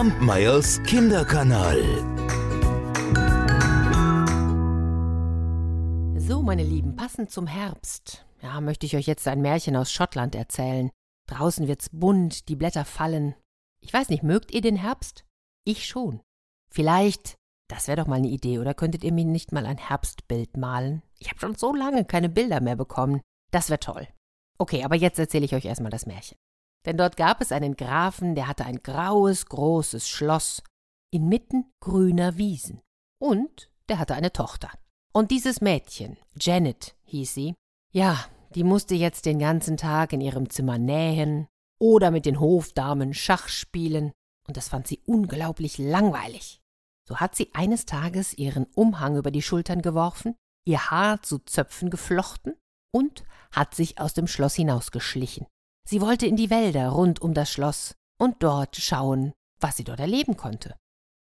Kampmeyers Kinderkanal. So, meine Lieben, passend zum Herbst, ja, möchte ich euch jetzt ein Märchen aus Schottland erzählen. Draußen wird's bunt, die Blätter fallen. Ich weiß nicht, mögt ihr den Herbst? Ich schon. Vielleicht, das wäre doch mal eine Idee, oder könntet ihr mir nicht mal ein Herbstbild malen? Ich habe schon so lange keine Bilder mehr bekommen. Das wäre toll. Okay, aber jetzt erzähle ich euch erstmal das Märchen. Denn dort gab es einen Grafen, der hatte ein graues, großes Schloss inmitten grüner Wiesen. Und der hatte eine Tochter. Und dieses Mädchen, Janet hieß sie, ja, die musste jetzt den ganzen Tag in ihrem Zimmer nähen oder mit den Hofdamen Schach spielen, und das fand sie unglaublich langweilig. So hat sie eines Tages ihren Umhang über die Schultern geworfen, ihr Haar zu Zöpfen geflochten und hat sich aus dem Schloss hinausgeschlichen. Sie wollte in die Wälder rund um das Schloss und dort schauen, was sie dort erleben konnte.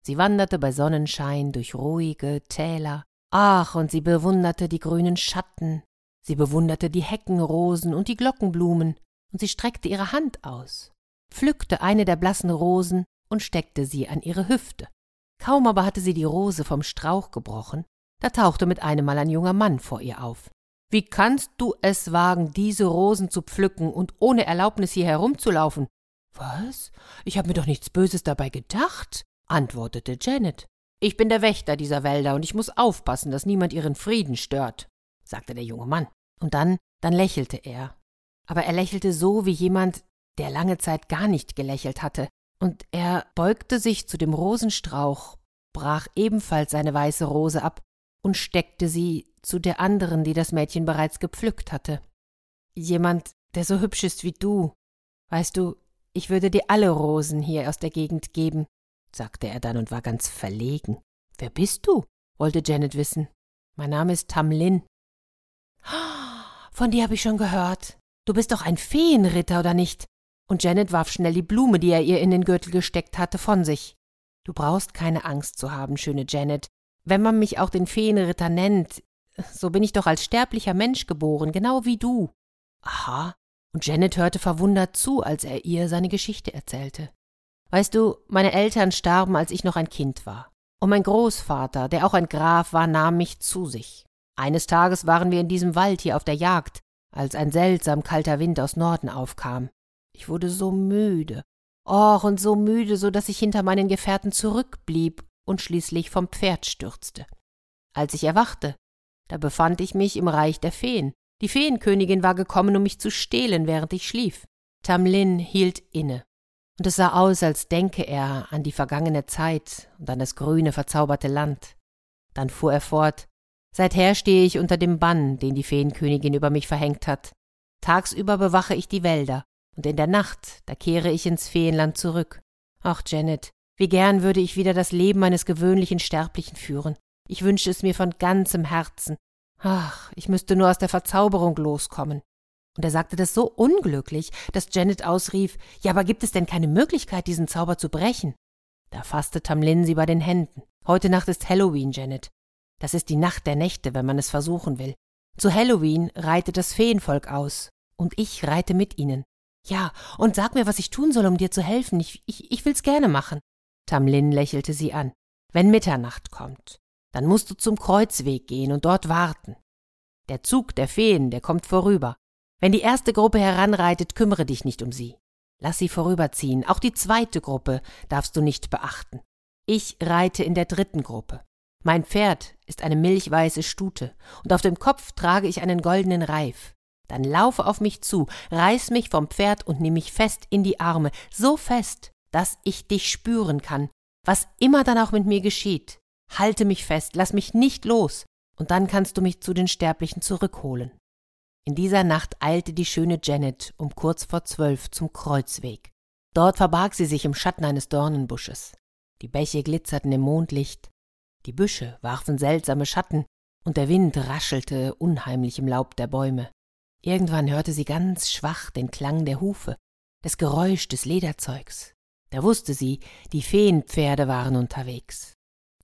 Sie wanderte bei Sonnenschein durch ruhige Täler. Ach, und sie bewunderte die grünen Schatten, sie bewunderte die Heckenrosen und die Glockenblumen, und sie streckte ihre Hand aus, pflückte eine der blassen Rosen und steckte sie an ihre Hüfte. Kaum aber hatte sie die Rose vom Strauch gebrochen, da tauchte mit einem Mal ein junger Mann vor ihr auf. Wie kannst du es wagen, diese Rosen zu pflücken und ohne Erlaubnis hier herumzulaufen? Was? Ich habe mir doch nichts Böses dabei gedacht, antwortete Janet. Ich bin der Wächter dieser Wälder und ich muss aufpassen, dass niemand ihren Frieden stört, sagte der junge Mann. Und dann, dann lächelte er. Aber er lächelte so wie jemand, der lange Zeit gar nicht gelächelt hatte, und er beugte sich zu dem Rosenstrauch, brach ebenfalls seine weiße Rose ab und steckte sie zu der anderen, die das Mädchen bereits gepflückt hatte. Jemand, der so hübsch ist wie du. Weißt du, ich würde dir alle Rosen hier aus der Gegend geben, sagte er dann und war ganz verlegen. Wer bist du? wollte Janet wissen. Mein Name ist Tamlin. Von dir habe ich schon gehört. Du bist doch ein Feenritter, oder nicht? Und Janet warf schnell die Blume, die er ihr in den Gürtel gesteckt hatte, von sich. Du brauchst keine Angst zu haben, schöne Janet. Wenn man mich auch den Feenritter nennt, so bin ich doch als sterblicher Mensch geboren, genau wie du. Aha. Und Janet hörte verwundert zu, als er ihr seine Geschichte erzählte. Weißt du, meine Eltern starben, als ich noch ein Kind war. Und mein Großvater, der auch ein Graf war, nahm mich zu sich. Eines Tages waren wir in diesem Wald hier auf der Jagd, als ein seltsam kalter Wind aus Norden aufkam. Ich wurde so müde, och und so müde, so dass ich hinter meinen Gefährten zurückblieb und schließlich vom Pferd stürzte. Als ich erwachte, da befand ich mich im Reich der Feen. Die Feenkönigin war gekommen, um mich zu stehlen, während ich schlief. Tamlin hielt inne. Und es sah aus, als denke er an die vergangene Zeit und an das grüne, verzauberte Land. Dann fuhr er fort Seither stehe ich unter dem Bann, den die Feenkönigin über mich verhängt hat. Tagsüber bewache ich die Wälder, und in der Nacht, da kehre ich ins Feenland zurück. Ach, Janet, wie gern würde ich wieder das Leben eines gewöhnlichen Sterblichen führen. Ich wünsche es mir von ganzem Herzen. Ach, ich müsste nur aus der Verzauberung loskommen. Und er sagte das so unglücklich, dass Janet ausrief, ja, aber gibt es denn keine Möglichkeit, diesen Zauber zu brechen? Da fasste Tamlin sie bei den Händen. Heute Nacht ist Halloween, Janet. Das ist die Nacht der Nächte, wenn man es versuchen will. Zu Halloween reitet das Feenvolk aus. Und ich reite mit ihnen. Ja, und sag mir, was ich tun soll, um dir zu helfen. Ich, ich, ich will's gerne machen. Tamlin lächelte sie an. Wenn Mitternacht kommt, dann musst du zum Kreuzweg gehen und dort warten. Der Zug der Feen, der kommt vorüber. Wenn die erste Gruppe heranreitet, kümmere dich nicht um sie. Lass sie vorüberziehen. Auch die zweite Gruppe darfst du nicht beachten. Ich reite in der dritten Gruppe. Mein Pferd ist eine milchweiße Stute, und auf dem Kopf trage ich einen goldenen Reif. Dann laufe auf mich zu, reiß mich vom Pferd und nimm mich fest in die Arme, so fest, dass ich dich spüren kann, was immer dann auch mit mir geschieht. Halte mich fest, lass mich nicht los, und dann kannst du mich zu den Sterblichen zurückholen. In dieser Nacht eilte die schöne Janet um kurz vor zwölf zum Kreuzweg. Dort verbarg sie sich im Schatten eines Dornenbusches. Die Bäche glitzerten im Mondlicht, die Büsche warfen seltsame Schatten, und der Wind raschelte unheimlich im Laub der Bäume. Irgendwann hörte sie ganz schwach den Klang der Hufe, das Geräusch des Lederzeugs. Da wusste sie, die Feenpferde waren unterwegs.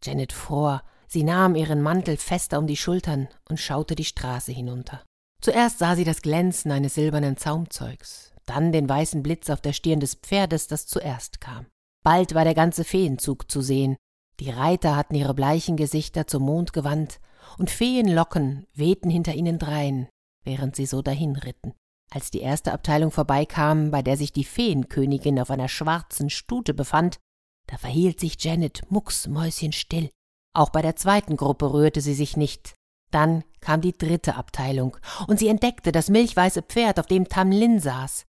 Janet fror, sie nahm ihren Mantel fester um die Schultern und schaute die Straße hinunter. Zuerst sah sie das Glänzen eines silbernen Zaumzeugs, dann den weißen Blitz auf der Stirn des Pferdes, das zuerst kam. Bald war der ganze Feenzug zu sehen. Die Reiter hatten ihre bleichen Gesichter zum Mond gewandt, und Feenlocken wehten hinter ihnen drein, während sie so dahinritten. Als die erste Abteilung vorbeikam, bei der sich die Feenkönigin auf einer schwarzen Stute befand, da verhielt sich Janet mucksmäuschenstill. Auch bei der zweiten Gruppe rührte sie sich nicht. Dann kam die dritte Abteilung, und sie entdeckte das milchweiße Pferd, auf dem Tamlin saß.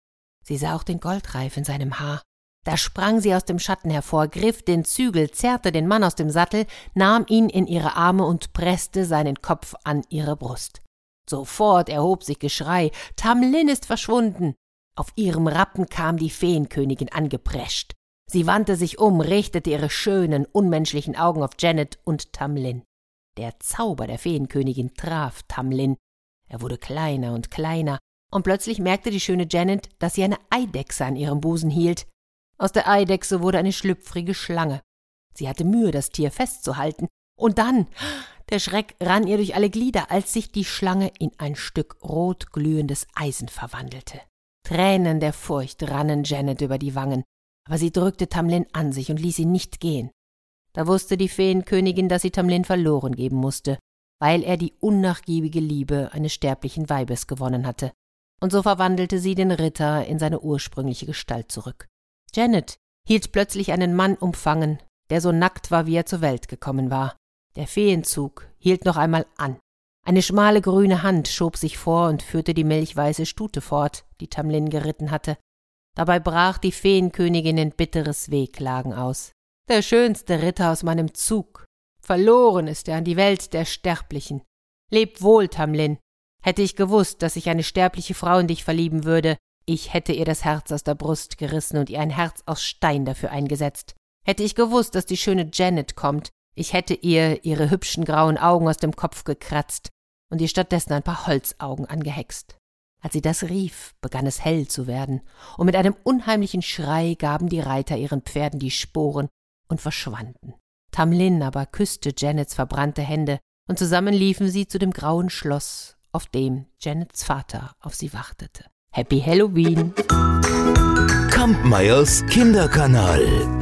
Sie sah auch den Goldreif in seinem Haar. Da sprang sie aus dem Schatten hervor, griff den Zügel, zerrte den Mann aus dem Sattel, nahm ihn in ihre Arme und presste seinen Kopf an ihre Brust. Sofort erhob sich Geschrei, Tamlin ist verschwunden. Auf ihrem Rappen kam die Feenkönigin angeprescht. Sie wandte sich um, richtete ihre schönen, unmenschlichen Augen auf Janet und Tamlin. Der Zauber der Feenkönigin traf Tamlin. Er wurde kleiner und kleiner, und plötzlich merkte die schöne Janet, dass sie eine Eidechse an ihrem Busen hielt. Aus der Eidechse wurde eine schlüpfrige Schlange. Sie hatte Mühe, das Tier festzuhalten, und dann, der Schreck rann ihr durch alle Glieder, als sich die Schlange in ein Stück rotglühendes Eisen verwandelte. Tränen der Furcht rannen Janet über die Wangen aber sie drückte Tamlin an sich und ließ ihn nicht gehen. Da wusste die Feenkönigin, dass sie Tamlin verloren geben musste, weil er die unnachgiebige Liebe eines sterblichen Weibes gewonnen hatte. Und so verwandelte sie den Ritter in seine ursprüngliche Gestalt zurück. Janet hielt plötzlich einen Mann umfangen, der so nackt war, wie er zur Welt gekommen war. Der Feenzug hielt noch einmal an. Eine schmale grüne Hand schob sich vor und führte die milchweiße Stute fort, die Tamlin geritten hatte. Dabei brach die Feenkönigin in bitteres Wehklagen aus. Der schönste Ritter aus meinem Zug. Verloren ist er an die Welt der Sterblichen. Leb wohl, Tamlin. Hätte ich gewusst, dass sich eine sterbliche Frau in dich verlieben würde, ich hätte ihr das Herz aus der Brust gerissen und ihr ein Herz aus Stein dafür eingesetzt. Hätte ich gewusst, dass die schöne Janet kommt, ich hätte ihr ihre hübschen grauen Augen aus dem Kopf gekratzt und ihr stattdessen ein paar Holzaugen angehext. Als sie das rief, begann es hell zu werden, und mit einem unheimlichen Schrei gaben die Reiter ihren Pferden die Sporen und verschwanden. Tamlin aber küsste Janets verbrannte Hände, und zusammen liefen sie zu dem grauen Schloss, auf dem Janets Vater auf sie wartete. Happy Halloween! Kampmeyers Kinderkanal